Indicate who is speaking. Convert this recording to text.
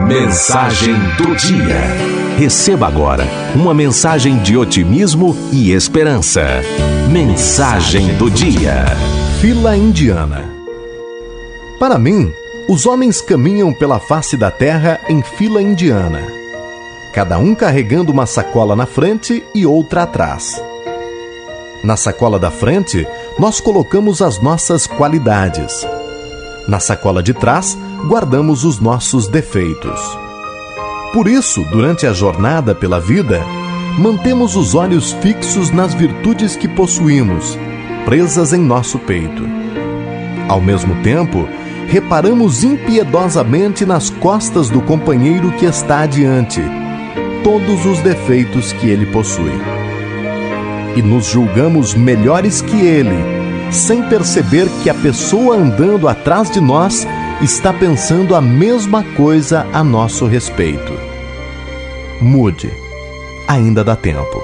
Speaker 1: Mensagem do dia. Receba agora uma mensagem de otimismo e esperança. Mensagem do dia.
Speaker 2: Fila indiana. Para mim, os homens caminham pela face da terra em fila indiana, cada um carregando uma sacola na frente e outra atrás. Na sacola da frente, nós colocamos as nossas qualidades. Na sacola de trás, guardamos os nossos defeitos. Por isso, durante a jornada pela vida, mantemos os olhos fixos nas virtudes que possuímos, presas em nosso peito. Ao mesmo tempo, reparamos impiedosamente nas costas do companheiro que está adiante, todos os defeitos que ele possui. E nos julgamos melhores que ele, sem perceber que a pessoa andando atrás de nós está pensando a mesma coisa a nosso respeito. Mude. Ainda dá tempo.